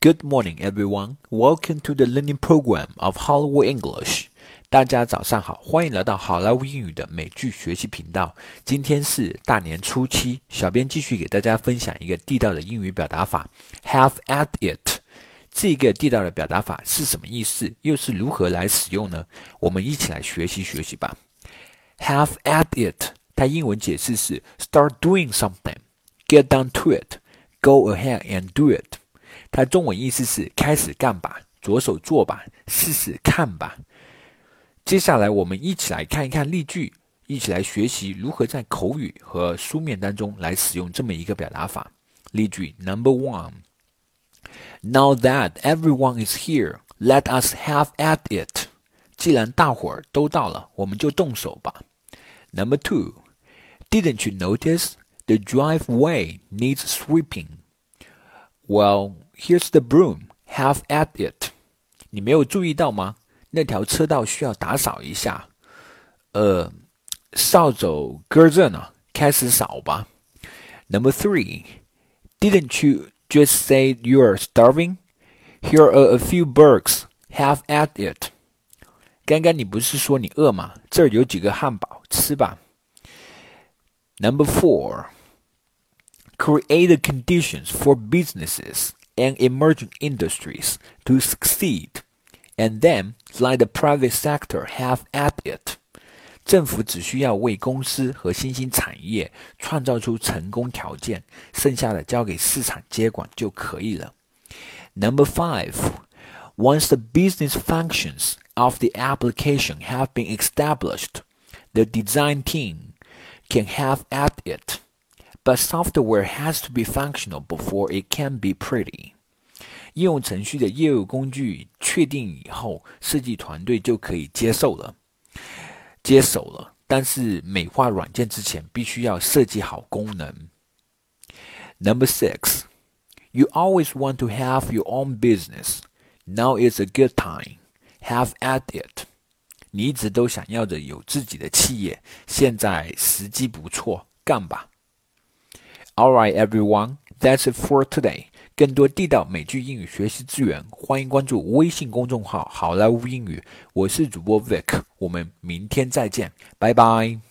Good morning, everyone. Welcome to the learning program of Hollywood English. 大家早上好，欢迎来到好莱坞英语的美剧学习频道。今天是大年初七，小编继续给大家分享一个地道的英语表达法，have at it。这个地道的表达法是什么意思？又是如何来使用呢？我们一起来学习学习吧。Have at it，它英文解释是 start doing something, get down to it, go ahead and do it。 它中文意思是开始干吧，着手做吧，试试看吧。接下来我们一起来看一看例句，一起来学习如何在口语和书面当中来使用这么一个表达法。例句 Number one：Now that everyone is here, let us have at it。既然大伙儿都到了，我们就动手吧。Number two：Didn't you notice the driveway needs sweeping? Well. Here's the broom. Have at it. 你没有注意到吗？那条车道需要打扫一下。呃，扫帚搁这呢，开始扫吧。Number three. Didn't you just say you're starving? Here are a few burgers. Have at it. 刚刚你不是说你饿吗？这儿有几个汉堡，吃吧。Number four. Create the conditions for businesses and emerging industries to succeed, and then let the private sector have at it. 政府只需要为公司和新兴产业创造出成功条件，剩下的交给市场接管就可以了。Number five, once the business functions of the application have been established, the design team can have at it. But software has to be functional before it can be pretty. 应用程序的业务工具确定以后，设计团队就可以接受了，接手了。但是美化软件之前，必须要设计好功能。Number six, you always want to have your own business. Now is a good time. Have at it. 你一直都想要着有自己的企业，现在时机不错，干吧。 All right, everyone, that's it for today. 更多地道美剧英语学习资源，欢迎关注微信公众号“好莱坞英语”。我是主播 Vic，我们明天再见，拜拜。